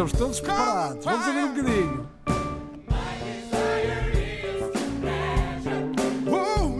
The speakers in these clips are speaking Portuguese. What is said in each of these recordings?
Estamos todos preparados. Vamos ouvir um bocadinho. Oh.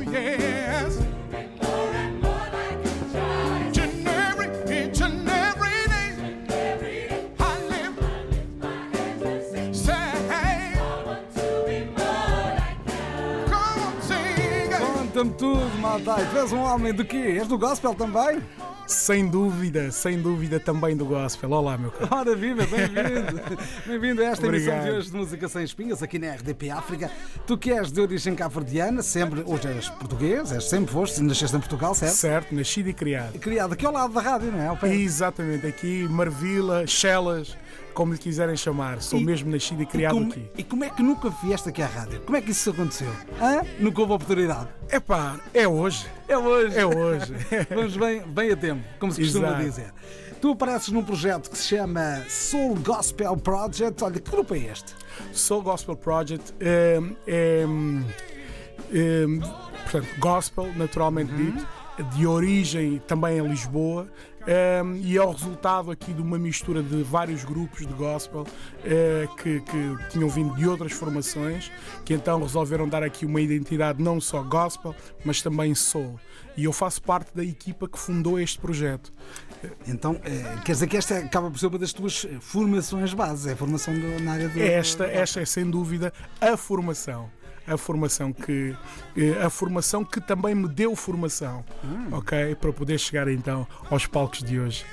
Conta-me tudo, Matai. Tu és um homem do quê? És do gospel também? Sem dúvida, sem dúvida também do gospel. Olá, meu caro. Ora viva, bem-vindo. Bem-vindo a esta emissão Obrigado. de hoje de Música Sem Espinhas, aqui na RDP África. Tu que és de origem cabo-verdiana, sempre, hoje és português, és, sempre foste, nasceste em Portugal, certo? Certo, nascido e criado. Criado aqui ao lado da rádio, não é? Exatamente, aqui, Marvila, Chelas, como lhe quiserem chamar. Sou E- mesmo nascido e criado como, aqui. e como é que nunca vieste aqui à rádio? Como é que isso aconteceu? Hã? Nunca houve oportunidade. Epá, é hoje. É hoje. É hoje. Vamos bem, bem a tempo, como se costuma Exato. dizer. Tu apareces num projeto que se chama Soul Gospel Project. Olha, que grupo é este? Soul Gospel Project é, é, é, portanto, gospel, naturalmente dito, de origem também em Lisboa. é, e é o resultado aqui de uma mistura de vários grupos de gospel é, que, que tinham vindo de outras formações, que então resolveram dar aqui uma identidade não só gospel, mas também soul. E eu faço parte da equipa que fundou este projeto. Então, eh, quer dizer que esta acaba por ser uma das tuas eh, formações bases, é a formação do- na área do. Esta, esta é sem dúvida a formação. A formação que eh, a formação que também me deu formação, ok, para poder chegar então aos palcos de hoje.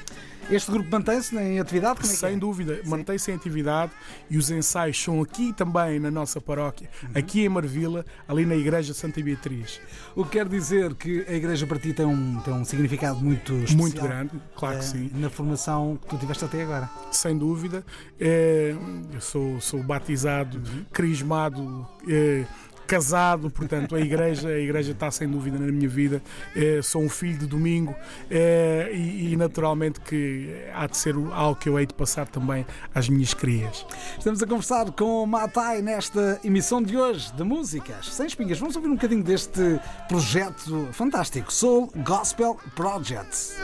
Este grupo mantém-se em atividade? É Sem é? dúvida, mantém-se em atividade e os ensaios são aqui também na nossa paróquia, aqui em Marvila, ali na Igreja Santa Beatriz. O que quer dizer que a igreja para ti tem um, tem um significado muito especial. Muito grande, claro que eh, sim. Na formação que tu tiveste até agora. sem dúvida. É, eu sou, sou batizado, crismado, é, casado, portanto a igreja, a igreja está sem dúvida na minha vida. É, sou um filho de domingo é, e, e naturalmente que há de ser algo que eu hei de passar também às minhas crias. Estamos a conversar com o Matai nesta emissão de hoje de músicas sem espinhas. Vamos ouvir um bocadinho deste projeto fantástico, Soul Gospel Project.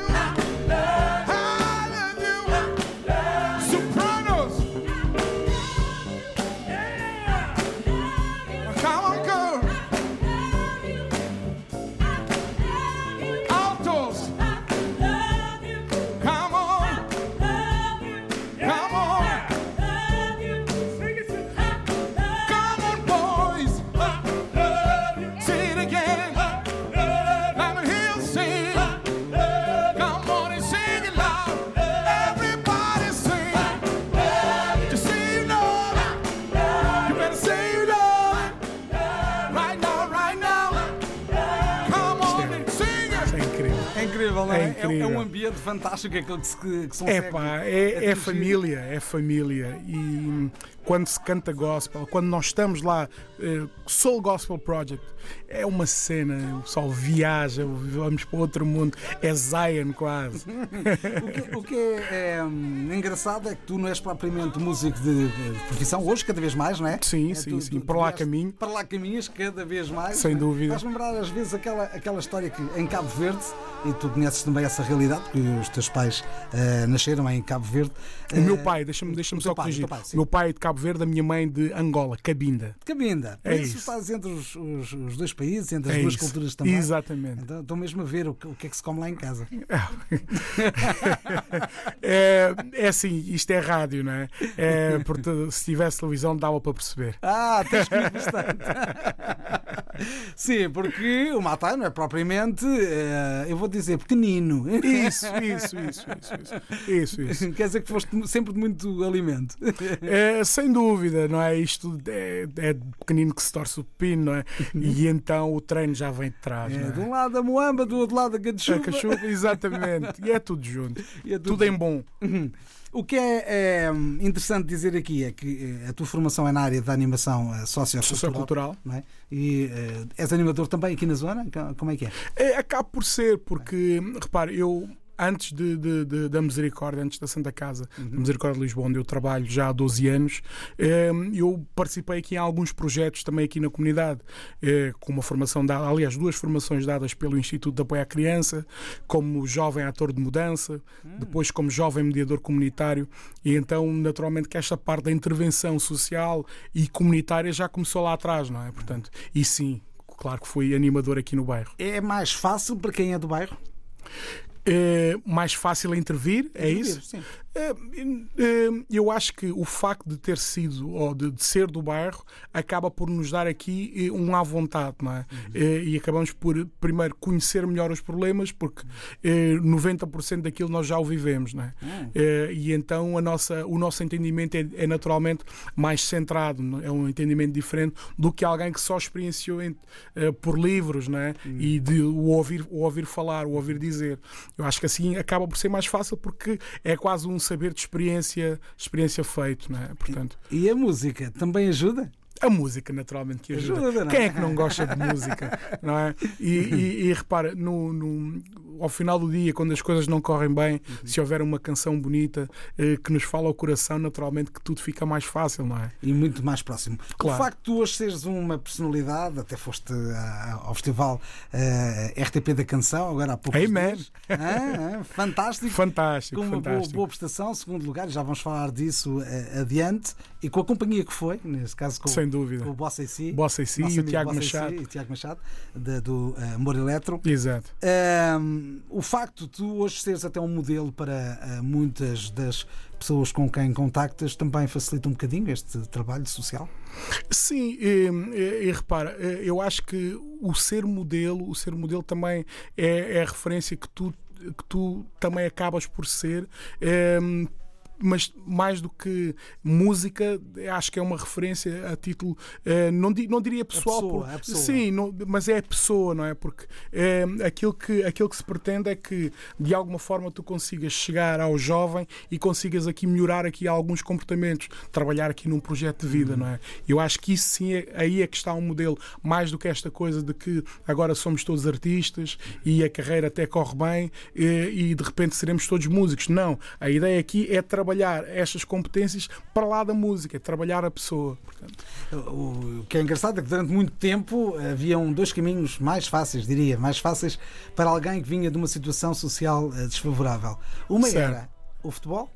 Incrível. É não é? É incrível. É, um ambiente fantástico aquele que se, que se É pá, é, é atingir. família, é família. E quando se canta gospel, quando nós estamos lá, eh, Soul Gospel Project, é uma cena, o pessoal viaja, vamos para outro mundo, é Zion quase. O que, o que é, é, hum, engraçado é que tu não és propriamente músico de, de profissão, hoje cada vez mais, não é? Sim, É, sim, tu- sim, tu- por tu lá caminho. Para lá caminhas cada vez mais. Sem é? dúvida. Faz lembrar às vezes aquela, aquela história que em Cabo Verde, e tu conheces também essa realidade, porque os teus pais eh, nasceram em Cabo Verde. O meu Eh, pai, deixa-me deixa só pai, corrigir. pai, sim. Meu pai é de Cabo Verde, a minha mãe de Angola, Cabinda. Cabinda. Por É isso isso. estás entre os, os- os dois países, entre as É duas isso. culturas também. Exatamente. Então estou mesmo a ver o que, o que é que se come lá em casa. É, é assim, isto é rádio, não é? é portanto, se tivesse televisão, dava para perceber. Ah, tens comido bastante. Sim, porque o Matai não é propriamente, eh, eu vou dizer, pequenino. Isso, isso, isso, isso, isso. Isso, isso. Quer dizer que foste sempre de muito alimento. É, sem dúvida, não é? Isto é, é pequenino que se torce o pepino, não é? E então o treino já vem de trás, É, não de um é? lado a moamba, do outro lado a A cachupa. cachupa, exatamente. E é tudo junto. E é Tudo em bom. Uhum. O que é, é, interessante dizer aqui é que eh, a tua formação é na área da animação eh, sociocultural. Sociocultural. Não é? E eh, és animador também aqui na zona? Como é que é? É, acaba por ser, porque, repare, eu antes de, de- de- da Misericórdia, antes da Santa Casa, da Misericórdia de Lisboa, onde eu trabalho já há 12 anos, eh, eu participei aqui em alguns projetos também aqui na comunidade, eh, com uma formação dada, aliás, duas formações dadas pelo Instituto de Apoio à Criança, como jovem ator de mudança, depois como jovem mediador comunitário, e então, naturalmente, que esta parte da intervenção social e comunitária já começou lá atrás, não é? Portanto, e sim, claro que fui animador aqui no bairro. É mais fácil para quem é do bairro? É mais fácil intervir, é isso? Sim. É, é, Eu acho que o facto de ter sido ou de, de ser do bairro acaba por nos dar aqui eh, um à vontade, não é? Eh, E acabamos por primeiro conhecer melhor os problemas, porque eh, 90% daquilo nós já o vivemos, não é? Eh, E então a nossa, o nosso entendimento é, é naturalmente mais centrado, é? é um entendimento diferente do que alguém que só experienciou em- eh, por livros, não é? E de o ouvir, o ouvir falar, o ouvir dizer. Eu acho que assim acaba por ser mais fácil porque é quase um saber de experiência, experiência feito, não é? Portanto, E a música também ajuda? A música, naturalmente, que ajuda. Ajuda, é? Quem é que não gosta de música? Não é? E, e- e repara, no, no- ao final do dia, quando as coisas não correm bem, Uhum. se houver uma canção bonita eh, que nos fala ao coração, naturalmente que tudo fica mais fácil, não é? E muito mais próximo. Claro. O facto de tu hoje seres uma personalidade, até foste ah, ao festival ah, RTP da Canção, agora há poucos Amen. Ah, ah, fantástico. Fantástico, com uma boa, fantástico. boa prestação, segundo lugar, já vamos falar disso eh, adiante, e com a companhia que foi, neste caso com, Sem dúvida. o Bossa e Si, Bossa e Si e o Tiago Si Machado. Tiago Machado, da- do eh, Amor Eletro. Exato. Ahm, o facto de tu hoje seres até um modelo para ah, muitas das pessoas com quem contactas também facilita um bocadinho este trabalho social? Sim, e, e- e repara, eh, eu acho que o ser modelo, o ser modelo também é, é a referência que tu, que tu também acabas por ser. em, mas mais do que música, acho que é uma referência a título, eh, não, não diria pessoal, pessoa, por- a pessoa. sim, não- mas é a pessoa, não é? Porque eh, aquilo, que, aquilo que se pretende é que de alguma forma tu consigas chegar ao jovem e consigas aqui melhorar aqui alguns comportamentos, trabalhar aqui num projeto de Uhum. vida, não é? Eu acho que isso sim, é, aí é que está um modelo, mais do que esta coisa de que agora somos todos artistas e a carreira até corre bem eh, e de repente seremos todos músicos. Não, a ideia aqui é trabalhar estas competências para lá da música, trabalhar a pessoa. Portanto, O que é engraçado é que durante muito tempo haviam dois caminhos mais fáceis, diria, mais fáceis para alguém que vinha de uma situação social eh, desfavorável. Uma Certo. era o futebol.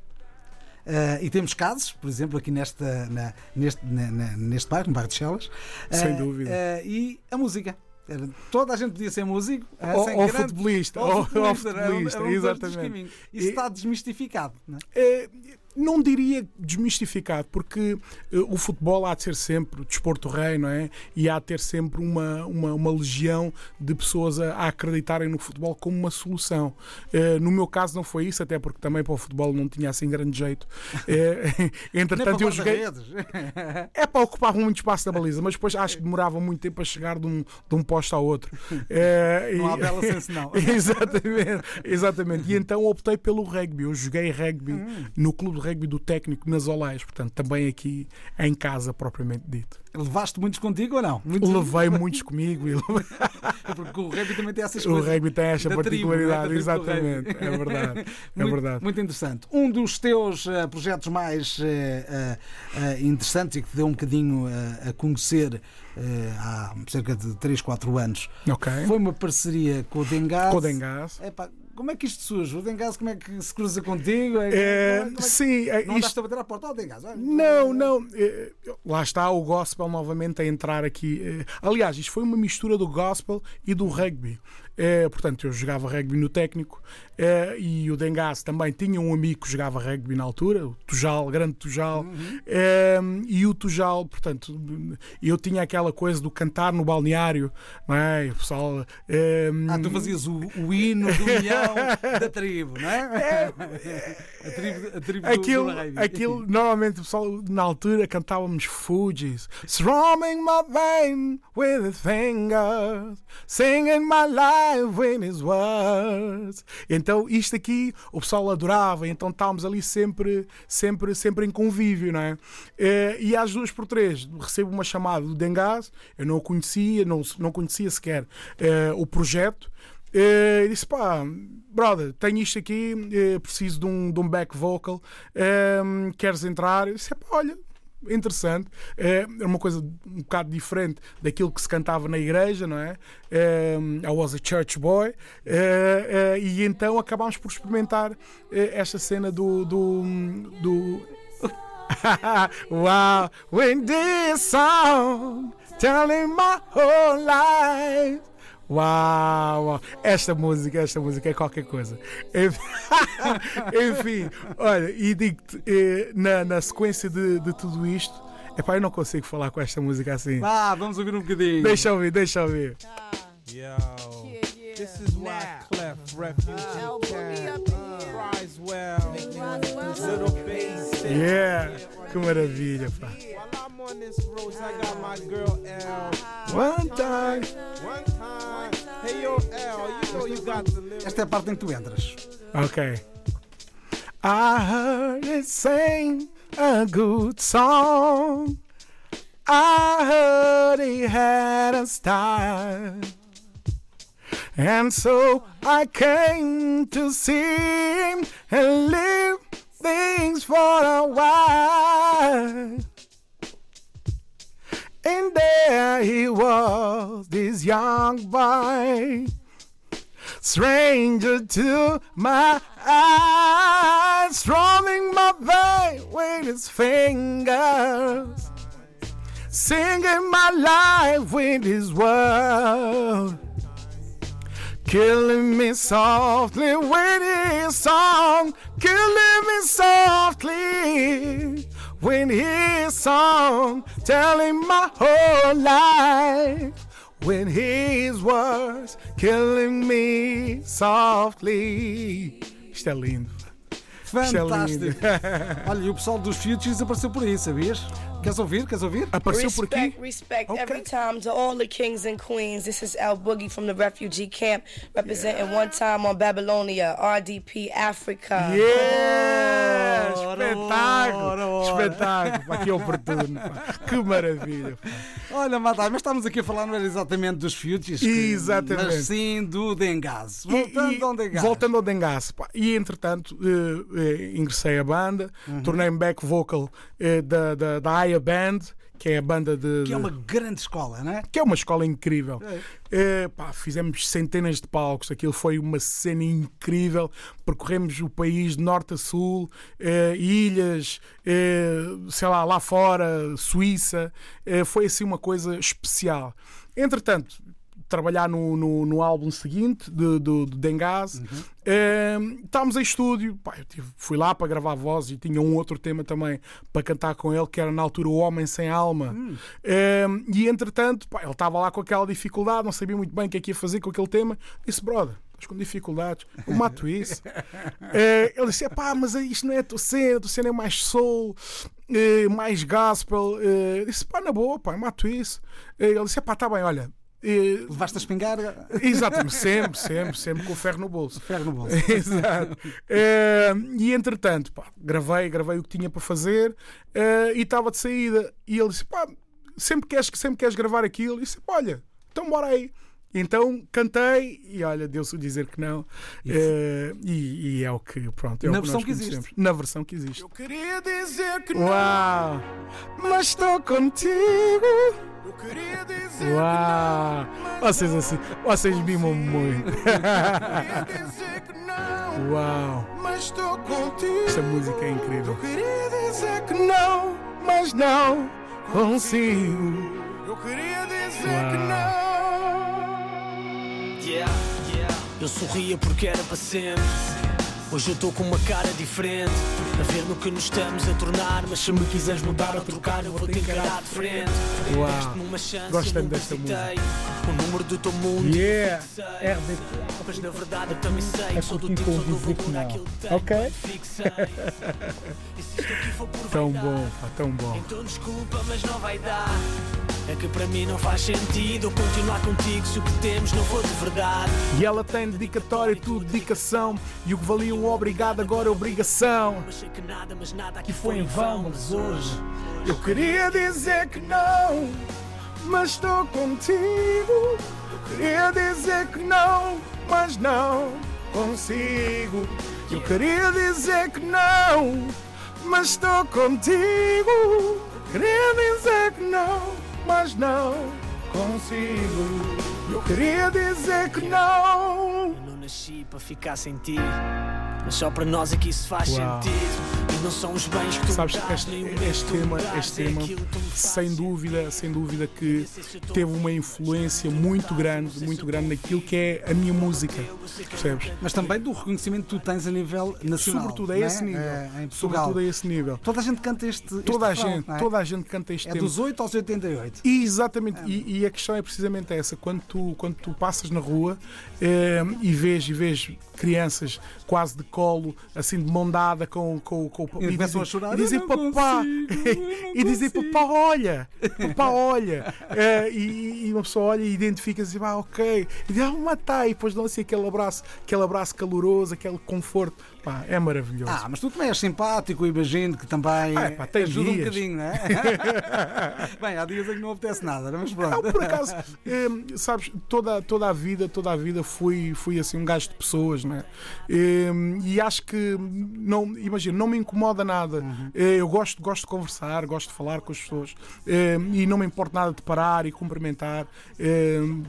eh, e temos casos, por exemplo, aqui nesta, na- neste, na- na- neste bairro, no bairro de Chelas, Sem eh, dúvida. eh, e a música. Toda a gente podia ser músico, eh, Ou- sem ou grande- futebolista, ou ou- ou futebolista, era futebolista, era um exatamente. Isso E- está desmistificado. Não é? Eh, não diria desmistificado, porque eh, o futebol há de ser sempre desporto rei, não é? E há de ter sempre uma, uma, uma legião de pessoas a, a acreditarem no futebol como uma solução. Eh, no meu caso não foi isso, até porque também para o futebol não tinha assim grande jeito. Nem entretanto, eu joguei. É para ocupar muito espaço da baliza, mas depois acho que demorava muito tempo a chegar de um, de um posto ao outro. Eh, Não e- há bela senso, não. exatamente, exatamente. E então optei pelo rugby. Eu joguei rugby Hum. no clube de rugby do técnico nas Olés, portanto, também aqui em casa, propriamente dito. Levaste muitos contigo ou não? Muitos- Levei muitos comigo e Porque o rugby também tem essas o coisas. rugby tem esta tribo, não é? Particularidade, tribo do exatamente. É verdade, é muito, verdade. muito interessante. Um dos teus eh, projetos mais eh, eh, interessantes e que te deu um bocadinho a conhecer há cerca de 3, 4 anos Ok. foi uma parceria com o Dengás. Com o Dengás. Epá, como é que isto surge? O Dengás como é que se cruza contigo? É, É, como é- como é que- sim, é, Não isto- andaste a bater à porta ao Dengás? olha. Não, não. eh, Lá está o gospel novamente a entrar aqui. eh, Aliás, isto foi uma mistura do gospel e do rugby. Eh, portanto, eu jogava rugby no técnico eh, e o Dengás também tinha um amigo que jogava rugby na altura, o Tujal, grande Tujal. Eh, e o Tujal, portanto, eu tinha aquela coisa do cantar no balneário, não é? E o pessoal. Ah, tu fazias o, o hino do da tribo, não é? A tribo, a tribo do- Aquilo, do rugby. aquilo, normalmente o pessoal na altura cantávamos Fugees, strumming my vein with his fingers, singing my life his words. Então isto aqui o pessoal adorava, então estávamos ali sempre, sempre, sempre em convívio, não é? Eh, E às duas por três recebo uma chamada do Dengás, eu não o conhecia, não, não conhecia sequer eh, o projeto. eh, e disse: pá, brother, tenho isto aqui, preciso de um, de um back vocal, queres entrar? Eu disse: pá, olha. Interessante, é uma coisa um bocado diferente daquilo que se cantava na igreja, não é? Ehm, I was a church boy, eh, eh, e então acabámos por experimentar esta cena do, do, do wow, when this song telling my whole life. Uau, uau, esta música, esta música é qualquer coisa. Enfim, olha, e digo-te, eh, na, na sequência de, de tudo isto, epá, eu não consigo falar com esta música assim. Vá, vamos ouvir um bocadinho. Deixa eu ouvir, deixa eu ouvir. Yo, this is why Clef Refugee cries well. Little bass. Yeah, que maravilha, pá. While I'm on this road, I got my girl L. One time. One time, hey yo L, you know you got to live. Esta é a parte em que tu entras. Okay. I heard it sing a good song. I heard he had a style. And so I came to see him and leave things for a while. And there he was, this young boy stranger to my eyes, strumming my vein with his fingers, singing my life with his words, killing me softly with his song, killing me softly with his song, telling my whole life with his words, killing me softly. Isto é lindo. Isto é Fantástico. lindo. Olha, e o pessoal dos Futures apareceu por aí, sabias? Queres ouvir? Queres ouvir? Apareceu por aqui? Respect, respect Okay. every time to all the kings and queens. This is Al Boogie from the refugee camp, representing one time on Babylonia, RDP Africa. Yeah! Ora, Espetáculo! ora, ora. Espetáculo! Pá, que oportuno! Que maravilha! Olha, Matai, mas estamos aqui a falar não era exatamente dos Futures, que- Exatamente. mas sim do Dengaz. E- Voltando e- ao Dengaz. Voltando ao Dengaço, pá. E entretanto, eh, eh, ingressei à banda, Uhum. tornei-me back vocal eh, da, da, da Aya Band, que é a banda de. Que é uma grande escola, não é? que é uma escola incrível. É. Eh, pá, fizemos centenas de palcos, aquilo foi uma cena incrível. Percorremos o país de norte a sul, eh, ilhas, eh, sei lá, lá fora, Suíça. Foi assim uma coisa especial. Entretanto, trabalhar no, no, no álbum seguinte de, do, do Dengaz. Eh, estávamos em estúdio, pá, eu tive- fui lá para gravar voz e tinha um outro tema também para cantar com ele, que era na altura O Homem Sem Alma. Eh, e entretanto, pá, ele estava lá com aquela dificuldade, não sabia muito bem o que é que ia fazer com aquele tema. Disse, brother. Estás com dificuldades, eu mato isso. Eh, ele disse: pá, mas isto não é a tua cena, a tua cena é mais soul, eh, mais gospel. Eu disse: pá, na boa, pá, eu mato isso. Ele disse: pá, tá bem, olha. Eh, Levaste a espingarda, Exatamente, sempre, sempre, sempre com o ferro no bolso. ferro no bolso. Exato. Eh, e entretanto, pá, gravei, gravei o que tinha para fazer eh, e estava de saída. E ele disse: pá, sempre queres, sempre queres gravar aquilo? E disse: olha, então bora aí. Então cantei e olha, deu-se o dizer que não. Eh, e, e é o que, pronto, é Na o que versão nós que existe. conhecemos. Na versão que existe. Eu queria dizer que não. Uau! Mas estou contigo. Eu queria dizer Uau! Vocês assim, vocês mimam muito. que não. Queria dizer que não. Uau! Mas estou contigo. Esta música é incrível. Eu queria dizer que não. Não, mas não consigo. Eu queria dizer que não. Eu sorria porque era para sempre. Hoje eu estou com uma cara diferente. A ver no que nos estamos a tornar. Mas se me quiseres mudar ou trocar, eu vou te encarar de frente. Uau. Nunca desta hesitei. O número do teu mundo. Yeah! RDP. Mas na verdade eu também sei É sou do tipo que valor àquilo que. Ok. Tão bom, pá, tão bom. Então desculpa, mas não vai dar. É que para mim não faz sentido continuar contigo se o que temos não for de verdade. E ela tem dedicatória, tu dedicação. E o que valia um obrigado agora é obrigação. Que nada, mas nada aqui Que foi em vão, mas hoje Eu queria dizer que não. mas estou contigo. Eu queria dizer que não. mas não consigo. Eu queria dizer que não, mas estou contigo. Queria dizer que não, mas não consigo. Eu queria dizer que não. Eu não nasci para ficar sem ti, mas só para nós é que isso faz Uau. sentido. E não são os bens que tu Sabes, me dás, este, este tema, este é tema sem dúvida, sem dúvida que teve uma influência muito grande, muito grande naquilo que é a minha música. Percebes? Mas também do reconhecimento que tu tens a nível nacional. Sobretudo a é? esse nível. Eh, em Portugal. Sobretudo a esse nível. Toda a gente canta este. este Toda a refrão, gente, é? toda a gente canta este É tema. dos 8 aos 88. E, Exatamente, e, e a questão é precisamente essa: quando tu, quando tu passas na rua eh, e vês e vês crianças quase de colo, assim de mão dada com, com, com E começam a chorar, e dizem "Eu não papá, consigo, e dizem consigo." papá, olha, papá, olha, Eh, e, e uma pessoa olha e identifica-se e diz, ah, ok, e diz, ah, matar, e depois dão assim aquele abraço, aquele abraço caloroso, aquele conforto, pá, é maravilhoso. Ah, mas tu também és simpático, imagino que também Ah, pá, tem ajuda um dias. bocadinho, não é? Bem, há dias em que não apetece nada, mas Não, pronto. por acaso, hum, sabes, toda, toda a vida, toda a vida fui, fui assim um gajo de pessoas, né? Hum, e acho que não, imagina, não me incomoda nada. Eh, Eu gosto, gosto de conversar, gosto de falar com as pessoas hum, e não me importa nada de parar e cumprimentar,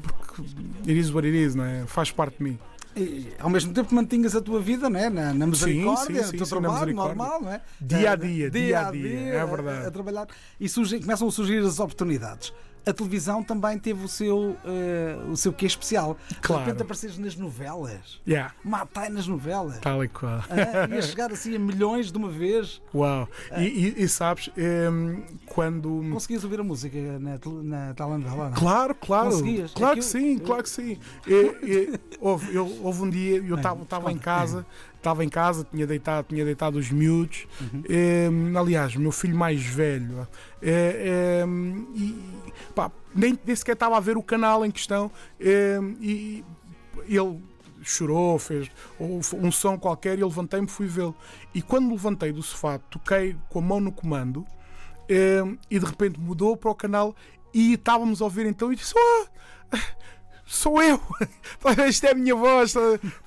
porque it is what it is, não é? Faz parte de mim. E, ao mesmo tempo mantinhas a tua vida não é? na, na misericórdia, sim, o teu sim, trabalho normal, não é? Dia a Eh, dia, dia a dia, é verdade. A, a trabalhar. E surgem, começam a surgir as oportunidades. A televisão também teve o seu, eh, o seu quê especial. Claro. De repente apareces nas novelas. Yeah, Matai nas novelas. tal e qual. Ah, ia chegar assim a milhões de uma vez. Uau! E, e- e sabes, hum, quando. Conseguias ouvir a música na, na telenovela, não? é? Claro, claro. Conseguias? Claro que Aquilo- sim, claro que sim. E- houve, eu- houve um dia, eu estava em casa, estava em casa, tinha deitado, tinha deitado os miúdos. Em, aliás, o meu filho mais velho. eh, em, e, pá, nem, nem sequer estava a ver o canal em questão. em, e ele chorou, fez um som qualquer e eu levantei-me fui vê-lo. E quando me levantei do sofá, toquei com a mão no comando em, e de repente mudou para o canal e estávamos a ouvir então e disse: "Ah, Sou eu! Pá, Isto é a minha voz!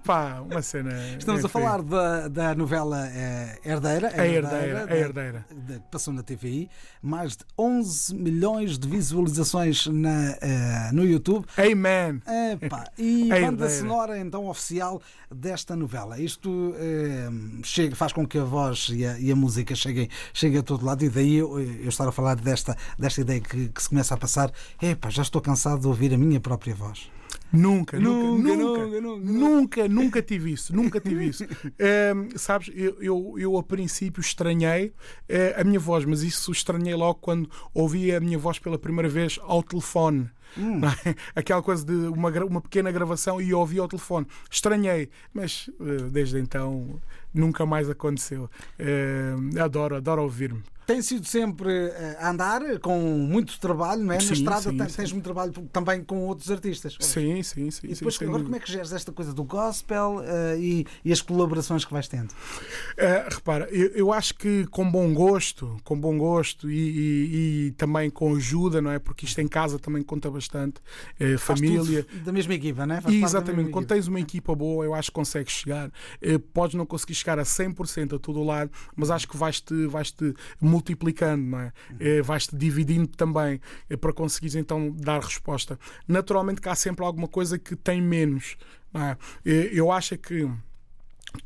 Pá, uma cena. Estamos é a falar da, da novela eh, Herdeira. A Herdeira, a da- Herdeira. da- que passou na TVI. Mais de 11 milhões de visualizações na, eh, no YouTube. Amen! Epá, e A banda Herdeira. sonora então oficial desta novela. Isto eh, chega, faz com que a voz e a, e a música cheguem, cheguem a todo lado, e daí eu, eu estar a falar desta, desta ideia que, que se começa a passar. Epá, já estou cansado de ouvir a minha própria voz. Nunca, nunca, Nunca, nunca, nunca, tive isso, nunca tive isso. Ehm, sabes, eu, eu, a princípio estranhei eh, a minha voz, mas isso estranhei logo quando ouvi a minha voz pela primeira vez ao telefone. não é? Aquela coisa de uma, uma pequena gravação e ouvi ao telefone. Estranhei, mas eh, desde então nunca mais aconteceu. Ehm, adoro, adoro ouvir-me. Tem sido sempre eh, a andar com muito trabalho, não é? Na Sim, estrada sim, tens, sim. muito trabalho também com outros artistas. Sim, sim, sim. E depois, agora, como é que geres esta coisa do gospel eh, e, e as colaborações que vais tendo? Uh, repara, eu, eu acho que com bom gosto, com bom gosto e, e- e também com ajuda, não é? Porque isto em casa também conta bastante. Uh, família. da mesma equipa, não é? Faz Exatamente, quando equipa. tens uma equipa boa, eu acho que consegues chegar. Uh, podes não conseguir chegar a 100% a todo o lado, mas acho que vais-te vais -te multiplicando, não é? Uh, vais-te dividindo também uh, para conseguires então dar resposta. Naturalmente que há sempre alguma coisa que tem menos, não é? Uh, eu acho é que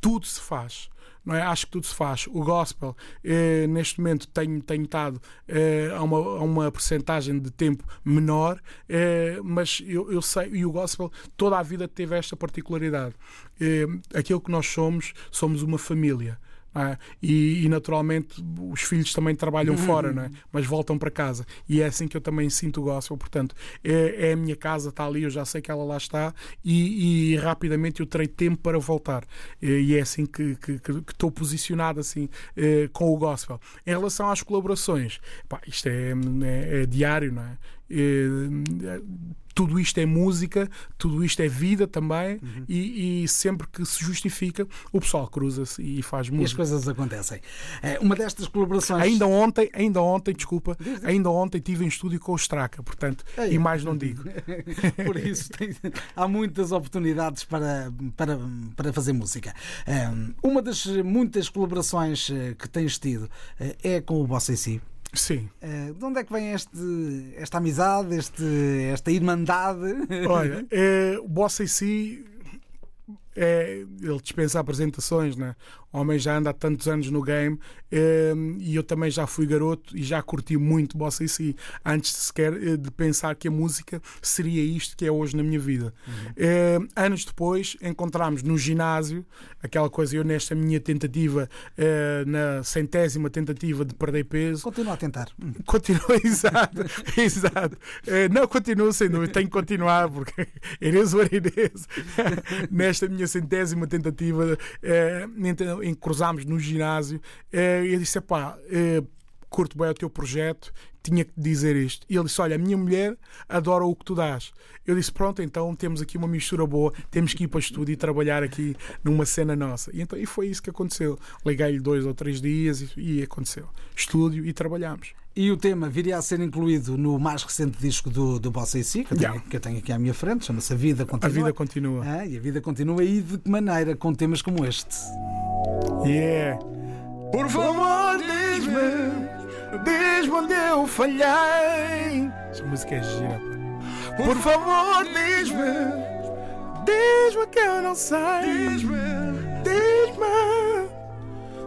tudo se faz. Não é? Acho que tudo se faz. O gospel, eh, neste momento, tenho, tenho estado eh, a, uma, a uma percentagem de tempo menor, eh, mas eu, eu sei, e o gospel toda a vida teve esta particularidade. Eh, aquilo que nós somos, somos uma família. É? E, e, naturalmente os filhos também trabalham fora, não é? mas voltam para casa. E é assim que eu também sinto o gospel. Portanto, é, é a minha casa, está ali, eu já sei que ela lá está, e, e rapidamente eu terei tempo para voltar. E, é assim que, estou posicionado assim eh, com o gospel. Em relação às colaborações, pá, isto é, é- é diário, não é? Tudo isto é música, tudo isto é vida também, e, e sempre que se justifica, o pessoal cruza-se e faz E as música. coisas acontecem. Eh, Uma destas colaborações. Ainda ontem, ainda ontem, desculpa, ainda ontem estive em estúdio com o Straca, portanto, Ei. e mais não digo. Por isso tem- há muitas oportunidades para, para, para fazer música. Eh, Uma das muitas colaborações eh, que tens tido eh, é com o Bossa em Si. Sim. Eh, De onde é que vem este, esta amizade, este, esta irmandade? Olha, é, o Bossa em si, é, ele dispensa apresentações, né? O homem já anda há tantos anos no game é, e eu também já fui garoto e já curti muito Bossa em si, antes de sequer eh, de pensar que a música seria isto que é hoje na minha vida. É, anos depois, encontramos no ginásio aquela coisa, eu nesta minha tentativa, eh, na centésima tentativa de perder peso, Continua a tentar. Continua, exato, exato. Eh, não, continuo sem dúvida, tenho que continuar, porque ou Inês, nesta minha centésima tentativa, eh, então, em cruzámos no ginásio, eh, eu disse: pá, curto bem o teu projeto, tinha que dizer isto. E ele disse: Olha, a minha mulher adora o que tu dás. Eu disse: Pronto, então temos aqui uma mistura boa, temos que ir para o estúdio e trabalhar aqui numa cena nossa. E, então, e foi isso que aconteceu. Liguei-lhe dois ou três dias e, e aconteceu. Estúdio e trabalhámos. E o tema viria a ser incluído no mais recente disco do, do Bossa em Si, que eu, tenho, Yeah. que eu tenho aqui à minha frente, chama-se A Vida A Continua. vida continua. Ah, e a vida continua e de que maneira com temas como este? Yeah. Por favor, diz-me, diz-me onde eu falhei. Essa música é gira. pá. Por favor, diz-me, diz-me que eu não sei. Diz-me, diz-me.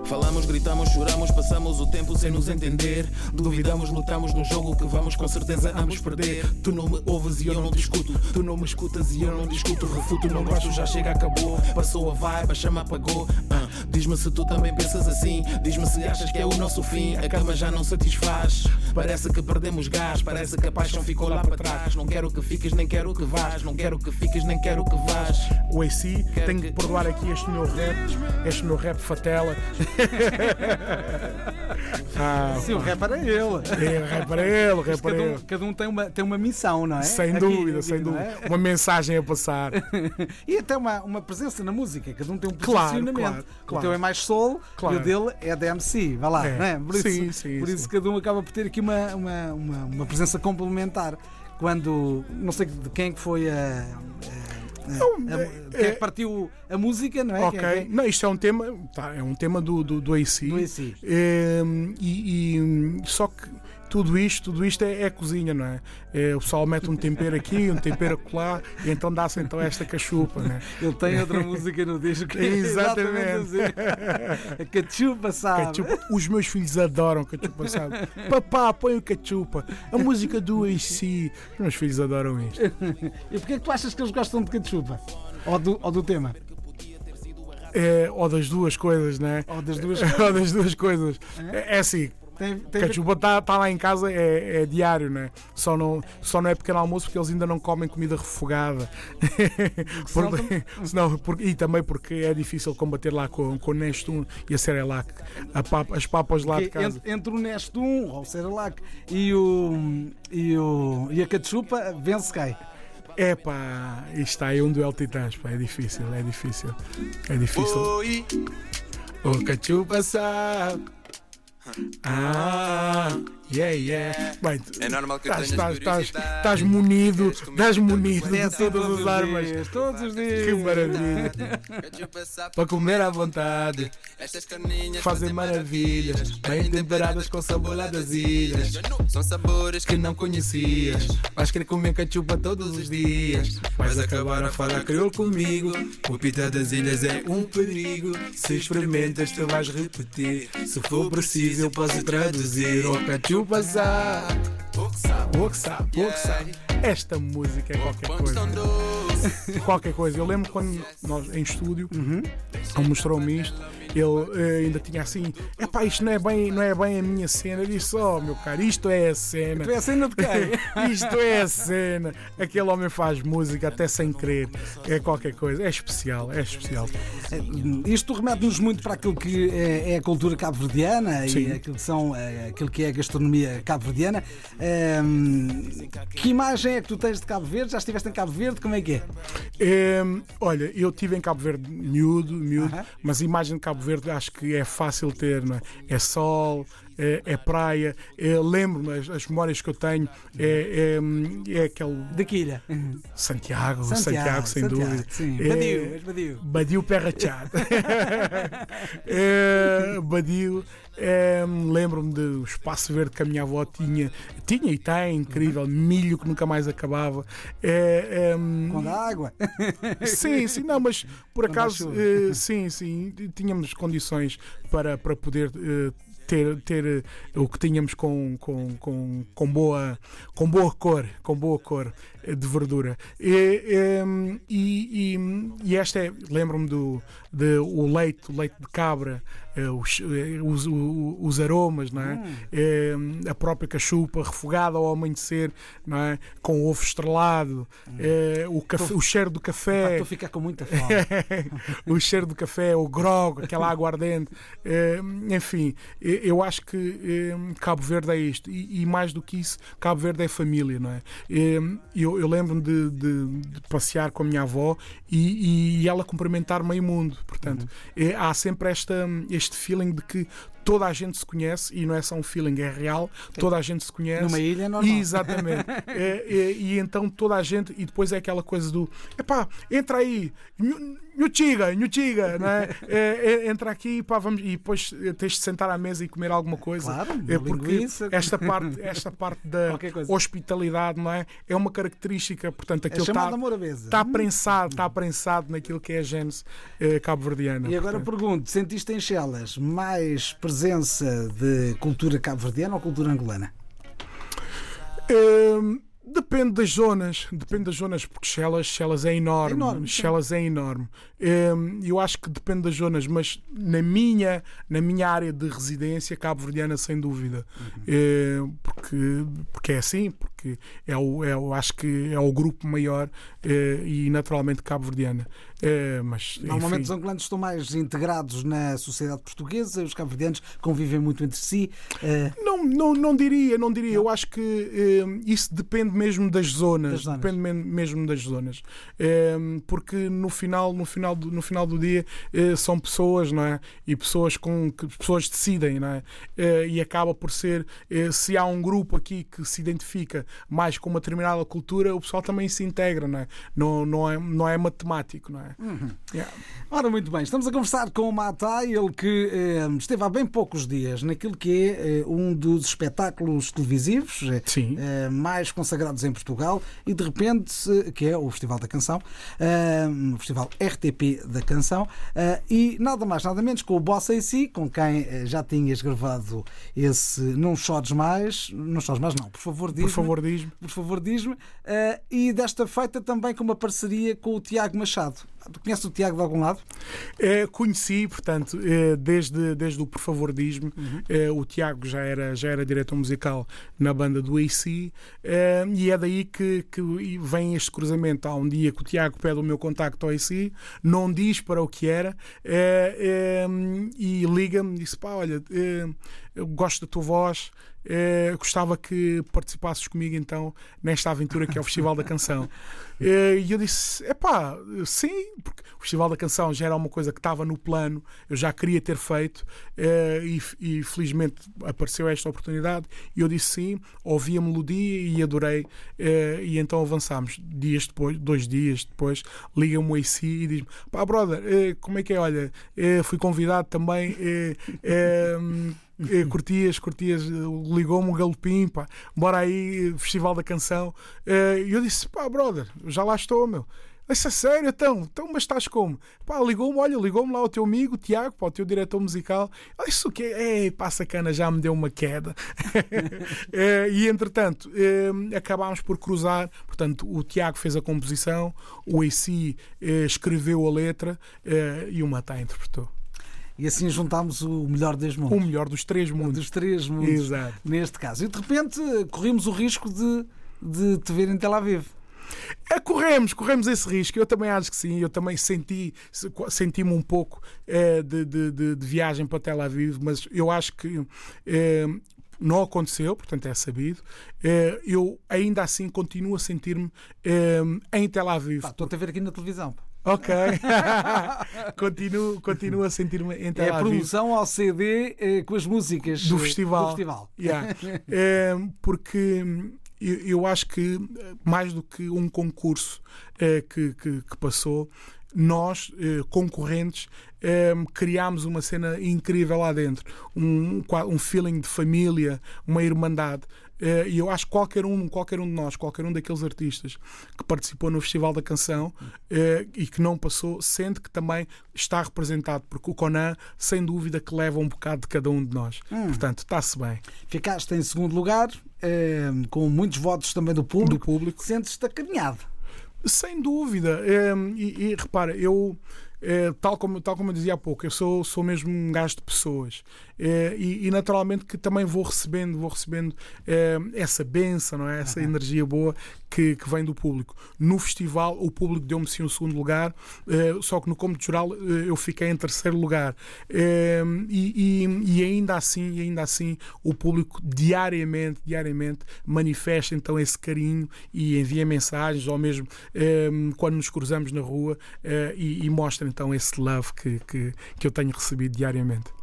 Falamos, gritamos, choramos, passamos o tempo sem nos entender. Duvidamos, lutamos num jogo que vamos com certeza ambos perder. Tu não me ouves e eu não discuto. Tu não me escutas e eu não discuto. Refuto, não gosto, já chega, acabou. Passou a vibe, a chama apagou. Ah, Diz-me se tu também pensas assim. Diz-me se achas que é o nosso fim. A cama já não satisfaz. Parece que perdemos gás. Parece que a paixão ficou lá para trás. Não quero que fiques, nem quero que vás. Não quero que fiques, nem quero que vás. O AC, tenho que perdoar aqui este meu rap, este meu rap fatela. ah, Sim, o rap era ele. é, rap para ele, rap para Cada um, ele. cada um tem, uma, tem uma missão, não é? Sem Aqui, dúvida, sem dúvida. é? Uma mensagem a passar. E até uma, uma presença na música, cada um tem um Claro, posicionamento. claro, O claro. teu é mais soul Claro. e o dele é DMC. Vá lá, É. não é? Por isso, Sim, sim, por isso sim. cada um acaba por ter aqui uma, uma, uma, uma presença complementar. Quando não sei de quem é que foi a. a- a- a- quem é que partiu a música, não é? Ok, é não, isto é um tema, tá, é um tema do, do, do AC. Do AC. E, e, só que tudo isto, tudo isto é, é cozinha, não é? É, O pessoal mete um tempero aqui, um tempero acolá, e então dá-se então esta cachupa, não é? Ele tem outra música no disco que é Exatamente. exatamente assim. A cachupa sabe. Cachupa. Os meus filhos adoram cachupa, sabe? Papá, põe o cachupa. A música do AC. Os meus filhos adoram isto. E porquê é que tu achas que eles gostam de cachupa? Ou do, ou do tema? É, ou das duas coisas, não é? Ou das duas? Ou das duas coisas. É, é assim, Tem, Cachupa está tá lá em casa, é, é diário, né? Só não, só não é pequeno almoço porque eles ainda não comem comida refogada. Porque- senão, porque- e também porque é difícil combater lá com, com o Nestum e a Cerelac. A papa- as papas lá de casa. entre, entre o Neste 1, ou o Cerelac, e, o, e, o, e a cachupa, vence quem? É pá, isto está aí um duelo titãs, pá, é difícil, é difícil. É difícil. Oi, O cachupa sabe. Ah, yeah, yeah. Bem, É normal que estás, estás, estás, estás munido, estás munido de todas as armas. todos os dias. Que maravilha. Para comer à vontade, Estas carninhas fazem maravilhas. Bem temperadas com sabor lá das ilhas. São sabores Que não conhecias, vais querer comer cachupa todos os dias. Vais acabar a falar crioulo comigo. O pita das ilhas é um perigo. Se experimentas, tu vais repetir. Se for preciso, eu posso traduzir. O cachupa sabe, o que sabe. o que sabe, o que sabe. Esta música é qualquer coisa. qualquer coisa. Eu lembro quando nós em estúdio, ele mostrou-me isto ele eh, ainda tinha assim: epá, isto não é bem, não é bem a minha cena. Eu disse: oh, meu caro, isto é a cena. Tu é a cena de quem? Isto é a cena. Aquele homem faz música até sem querer. É qualquer coisa. É especial, é especial. Isto remete-nos muito para aquilo que é é a cultura cabo-verdiana e aquilo que, são, eh, aquilo que é a gastronomia cabo-verdiana. Ehm, Que imagem é que tu tens de Cabo Verde? Já estiveste em Cabo Verde? Como é que é? Hum, olha, eu estive em Cabo Verde miúdo, miúdo, Aham. mas a imagem de Cabo Verde acho que é fácil ter, não é? É sol, é, é praia, é, lembro-me, as, as memórias que eu tenho é, é, é aquele Da Quilha. Santiago, Santiago, sem Santiago, dúvida. Sim. É, Badio, Badio. Badio Perrachado. é, Badio. é, Lembro-me do espaço verde que a minha avó tinha, tinha e tem, incrível, milho que nunca mais acabava. É, é, Com a água. Sim, sim, não, mas por acaso, eh, sim, sim, tínhamos condições para, para poder eh, ter, ter eh, o que tínhamos com, com, com, com, boa, com boa cor, com boa cor eh, de verdura. E, em, e, e, e esta é, lembro-me do de, o leite, o leite de cabra, os, eh, os, o- os aromas, não é? Hum. Eh, a própria cachupa refogada ao amanhecer, não é? Com ovo estrelado, eh, o, café, o cheiro do Hum. Café, Estou a ficar com muita fome. o cheiro do café, o grog, aquela água ardente, enfim, eu acho que Cabo Verde é isto, e, e mais do que isso, Cabo Verde é família, não é? Eu, eu lembro-me de, de- de passear com a minha avó e, e ela cumprimentar meio mundo, portanto, eh, há sempre esta, este feeling de que toda a gente se conhece e não é só um feeling, é real, toda a gente se conhece. Numa ilha é normal. Exatamente. É, é, e então toda a gente, e depois é aquela coisa do epá, entra aí, nhuchiga, nhuchiga, não é? É, é, entra aqui pá, vamos, e depois tens de sentar à mesa e comer alguma coisa. Claro, é porque linguiça. esta parte, esta parte da hospitalidade, não é? É uma característica, portanto, É aquilo chamada está está prensado, está prensado naquilo que é a gênese eh, cabo-verdiana. E agora portanto. pergunto: sentiste em Chelas mais presença de cultura cabo-verdiana ou cultura angolana? Hum, depende das zonas, depende das zonas, porque Chelas, Chelas é enorme. É enorme. Chelas é enorme. Hum, eu acho que depende das zonas, mas na minha, na minha área de residência, cabo-verdiana, sem dúvida. Uhum. Hum, porque, porque é assim, porque é o, é o, acho que é o grupo maior e naturalmente cabo-verdiana. Eh, mas, Normalmente enfim. os angolanos estão mais integrados na sociedade portuguesa, os cabo-verdianos convivem muito entre si. eh, Não, não, não diria, não diria. Eu acho que eh, isso depende mesmo das zonas. Das zonas. Depende mesmo das zonas. Eh, porque no final, no final, do, no final do dia são pessoas, não é? E pessoas com que pessoas decidem, não é? E acaba por ser, se há um grupo aqui que se identifica mais com uma determinada cultura, o pessoal também se integra, não é? Não, não é, não é matemático, não é? Uhum. Yeah. Ora, muito bem, estamos a conversar com o Matai, ele que eh, esteve há bem poucos dias naquilo que é eh, um dos espetáculos televisivos eh, eh, mais consagrados em Portugal e de repente, que é o Festival da Canção, eh, o Festival RTP da Canção, eh, e nada mais, nada menos com o Bossa em si, com quem já tinhas gravado esse Não Chores Mais, não chores mais, não, por favor, diz Por favor, diz-me. por favor, diz-me. E desta feita também com uma parceria com o Tiago Machado. Tu conheces o Tiago de algum lado? Eh, conheci, portanto, eh, desde, desde o Por Favor Diz-me, eh, o Tiago já era, já era diretor musical na banda do AC eh, e é daí que, que vem este cruzamento. Há um dia que o Tiago pede o meu contacto ao AC, não diz para o que era eh, eh, e liga-me e disse: pá, olha, eu gosto da tua voz. Eh, gostava que participasses comigo então nesta aventura que é o Festival da Canção. Eh, E eu disse: epá, sim, porque o Festival da Canção já era uma coisa que estava no plano, eu já queria ter feito eh, e, e felizmente apareceu esta oportunidade. E eu disse sim, ouvi a melodia e adorei. E então avançámos. Dias depois, dois dias depois, liga-me o AC e diz-me: pá, brother, como é que é? Olha, fui convidado também. curtias, curtias, eh, ligou-me um galopim, pá, bora aí, Festival da Canção. Eh, E eu disse, pá, brother, já lá estou, meu. Isso é sério, então, então, mas estás como? Pá, ligou-me, olha, ligou-me lá o teu amigo, o Tiago, pá, o teu diretor musical. Isso o quê? Ei, pá, sacana, já me deu uma queda. Eh, e entretanto, eh, acabámos por cruzar. Portanto, o Tiago fez a composição, o AC eh, escreveu a letra e o Matá interpretou. E assim juntámos o melhor dos O mundos. melhor dos três mundos. Dos três mundos, Exato. neste caso. E de repente corrimos o risco de, de te ver em Tel Aviv. É, corremos, corremos esse risco. Eu também acho que sim. Eu também senti, senti-me um pouco eh, de, de- de- viagem para Tel Aviv, mas eu acho que eh, não aconteceu, portanto é sabido. Eh, eu ainda assim continuo a sentir-me eh, em Tel Aviv. Pá, Estou-te a ver aqui na televisão. Ok. continuo, continuo a sentir-me Tel É a promoção ao CD eh, com as músicas do eh, festival. do festival. Yeah. É, porque hum, eu, eu acho que eh, mais do que um concurso eh, que, que- que passou, nós, eh, concorrentes, eh, criámos uma cena incrível lá dentro. Um, um feeling de família, uma irmandade. Eh, E eu acho que qualquer um, qualquer um de nós, qualquer um daqueles artistas que participou no Festival da Canção eh, e que não passou, sente que também está representado, porque o Conan, sem dúvida, que leva um bocado de cada um de nós. Portanto, está-se bem. Ficaste em segundo lugar, eh, com muitos votos também do público. Do público. Sentes-te acarinhado. Sem dúvida. Ehm, e, e repara, eu, eh, tal, como, tal como eu dizia há pouco, eu sou, sou mesmo um gajo de pessoas. Eh, e, e naturalmente que também vou recebendo, vou recebendo eh, essa benção, não é? essa energia boa que, que vem do público. No festival, o público deu-me sim o segundo lugar, eh, só que no cômodo geral eu fiquei em terceiro lugar. E, e- e ainda assim, e ainda assim, o público diariamente, diariamente manifesta então esse carinho e envia mensagens, ou mesmo quando nos cruzamos na rua e, e mostra então esse love que, que, que eu tenho recebido diariamente.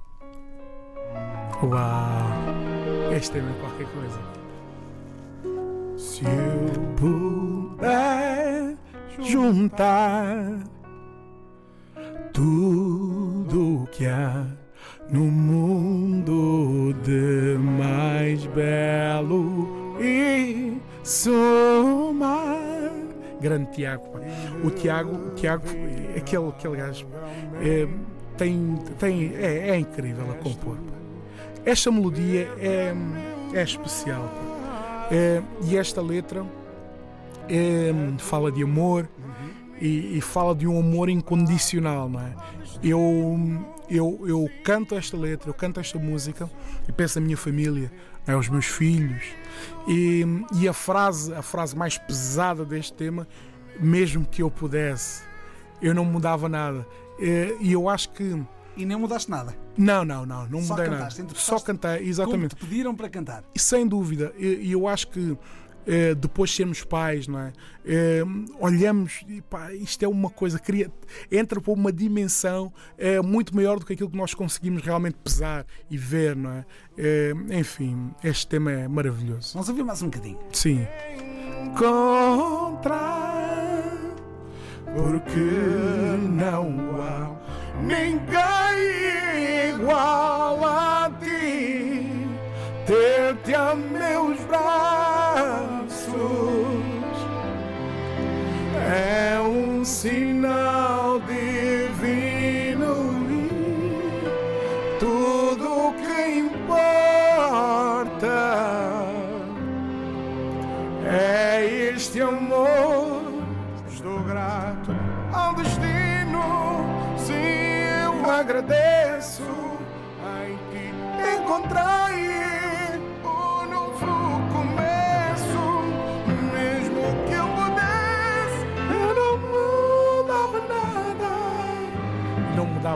Uau! Este tema é qualquer coisa. Se eu puder juntar tudo o que há no mundo de mais belo e somar. Grande Tiago. pá. O Tiago, o Tiago aquele, aquele gajo, é, tem, tem, é, é incrível a compor. Esta melodia é, é especial. É, e esta letra é, fala de amor e, e fala de um amor incondicional, não é? Eu, eu, eu canto esta letra, eu canto esta música e penso na minha família, é? aos meus filhos. E, e a frase, a frase mais pesada deste tema, mesmo que eu pudesse, eu não mudava nada. Eh, E eu acho que E nem mudaste nada. não, não, não, não Só mudei cantaste, nada. Só cantei, exatamente. Como te pediram para cantar. E sem dúvida, e e eu acho que eh, depois de sermos pais, não é? Eh, olhamos e pá, isto é uma coisa, cria, entra para uma dimensão eh, muito maior do que aquilo que nós conseguimos realmente pesar e ver, não é? Enfim, este tema é maravilhoso. Vamos ouvir mais um bocadinho. Sim. Contra porque não há ninguém igual a ti. Ter-te a meus braços é um sinal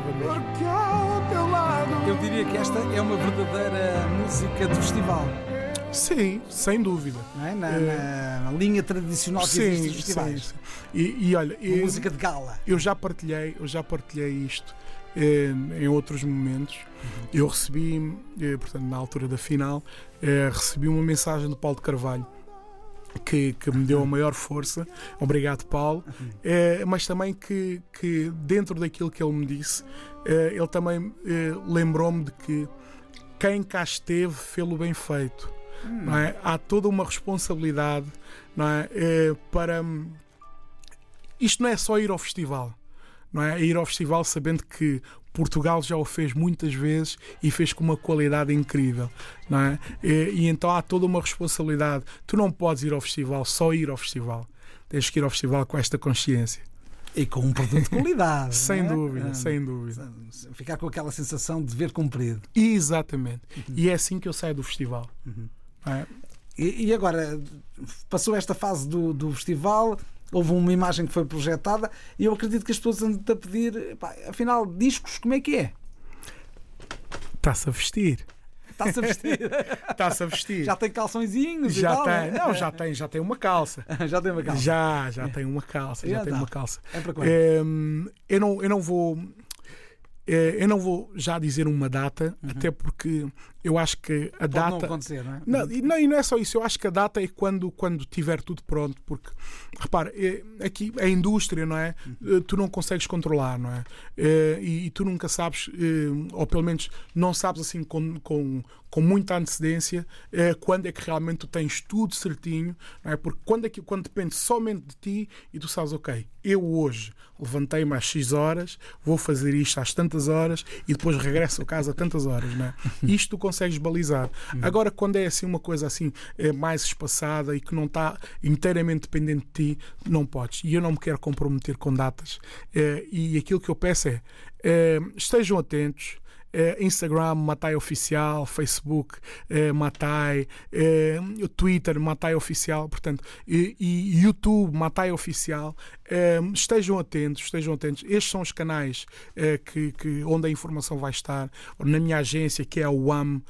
mudava mesmo. Eu diria que esta é uma verdadeira música de festival, Sim, sem dúvida. é? na, na- na linha tradicional que existe nos festivais. sim. E, e olha, Uma eu- música de gala. eu já partilhei, eu já partilhei isto eh, em outros momentos. Eu recebi, eh, portanto, na altura da final, eh, recebi uma mensagem do Paulo de Carvalho. Que, que me deu a maior força, obrigado Paulo, Eh, mas também que, que dentro daquilo que ele me disse, eh, ele também eh, lembrou-me de que quem cá esteve fê-lo bem feito. não é? Há toda uma responsabilidade é? Para. Isto não é só ir ao festival. Não? É ir ao festival sabendo que Portugal já o fez muitas vezes e fez com uma qualidade incrível. Não é? e, e então há toda uma responsabilidade. Tu não podes ir ao festival só ir ao festival. Tens que ir ao festival com esta consciência. E com um produto de qualidade. Sem é? dúvida, Ah, sem dúvida. Ficar com aquela sensação de dever cumprido. Exatamente. Uhum. E é assim que eu saio do festival. Não é? E, e agora, passou esta fase do, do festival, houve uma imagem que foi projetada e eu acredito que as pessoas andam a pedir, pá, afinal, discos, como é que é? Está-se a vestir. Está-se a vestir? Está-se a vestir. já tem calçõezinhos Já tal, tem. né? Não, já tem, já tem uma calça. já tem uma calça. Já, já tem uma calça. Já Já tem dá. uma calça. É para quando? Hum, eu, não, eu não vou. eh, Eu não vou já dizer uma data, até porque eu acho que a Uhum. Pode não data. acontecer, não é? Não, e não, e não é só isso, eu acho que a data é quando, quando tiver tudo pronto, porque repara, eh, aqui a indústria, não é? Eh, Tu não consegues controlar, não é? Eh, E, e tu nunca sabes, eh, ou pelo menos não sabes assim com, com, com muita antecedência, quando é que realmente tu tens tudo certinho, não é? Porque quando, é que, quando depende somente de ti e tu sabes, ok, eu hoje levantei-me às X horas, vou fazer isto às tantas horas e depois regresso a casa a tantas horas, não é? Isto tu consegues balizar. Agora, quando é assim uma coisa assim eh, mais espaçada e que não está inteiramente dependente de ti, não podes. E eu não me quero comprometer com datas. Eh, E aquilo que eu peço é eh, estejam atentos. Eh, Instagram, Matai Oficial, Facebook, eh, Matai, eh, Twitter, Matai Oficial, portanto, e, e YouTube, Matai Oficial. Estejam atentos, estejam atentos. Estes são os canais que, que- onde a informação vai estar. Na minha agência, que é a UAM,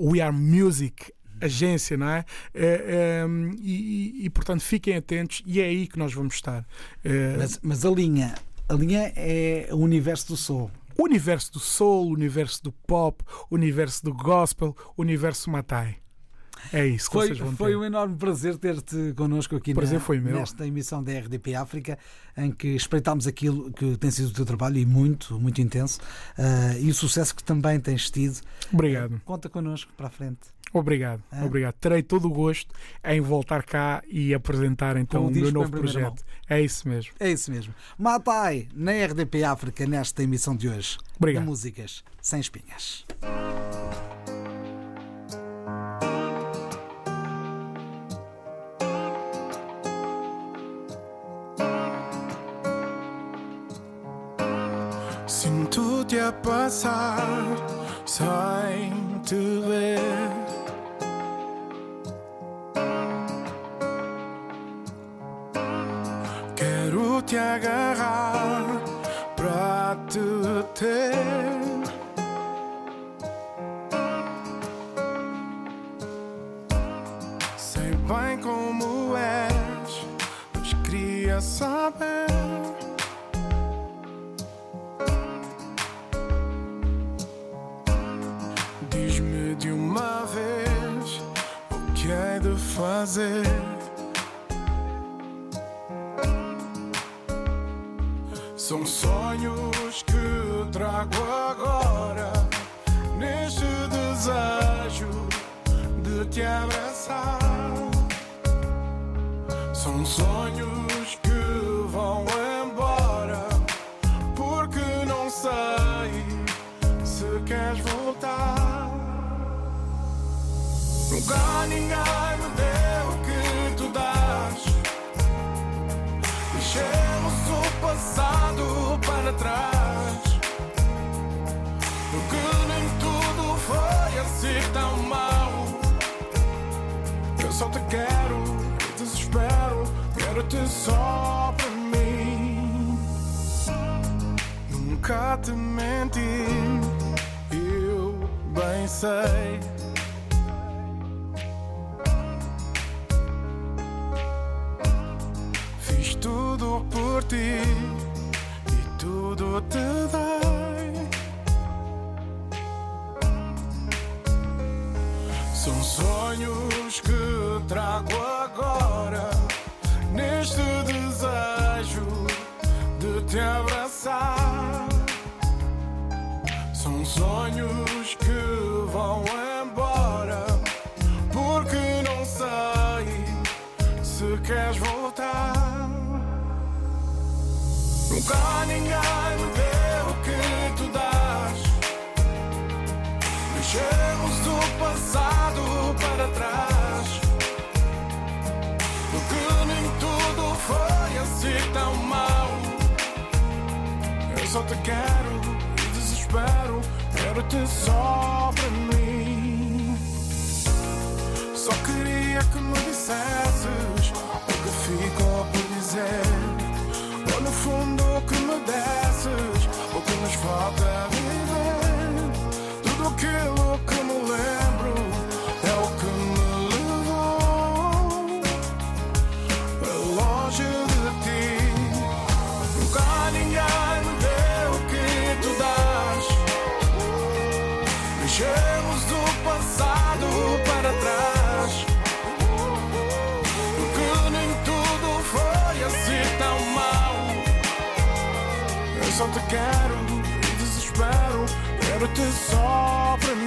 We Are Music, agência, não é? Eh, eh, e, e- portanto, fiquem atentos e é aí que nós vamos estar. Eh, Mas, mas a linha, a linha é o universo do soul. Universo do soul, universo do pop, universo do gospel, universo Matai. É isso Foi, foi um enorme prazer ter-te connosco aqui Prazer na- foi meu. nesta emissão da RDP África, em que espreitámos aquilo que tem sido o teu trabalho e muito, muito intenso, ah, e o sucesso que também tens tido. Obrigado, Conta connosco para a frente. obrigado, Ah. obrigado. Terei todo o gosto em voltar cá e apresentar então o meu novo projeto. É isso mesmo. É isso mesmo. Matai, na RDP África, nesta emissão de hoje. Obrigado. De músicas sem espinhas. side sonhos que vão embora porque não sei se queres voltar. Nunca ninguém me deu o que tu dás. Deixemos o passado para trás. Porque nem tudo foi assim tão mau. Eu só te quero, desespero, quero-te só para mim. Nunca te menti, eu bem sei. Fiz tudo por ti e tudo te dei. São sonhos voltar. Nunca ninguém me deu o que tu dás. Deixemos o passado para trás. Porque nem tudo foi assim tão mau. só te quero e desespero. Quero-te só para mim. Só queria que me dissesses ficou por dizer. Ou no fundo o que me desses, o que nos falta viver. Tudo aquilo que me lembro só te quero e desespero. Quero-te só mim.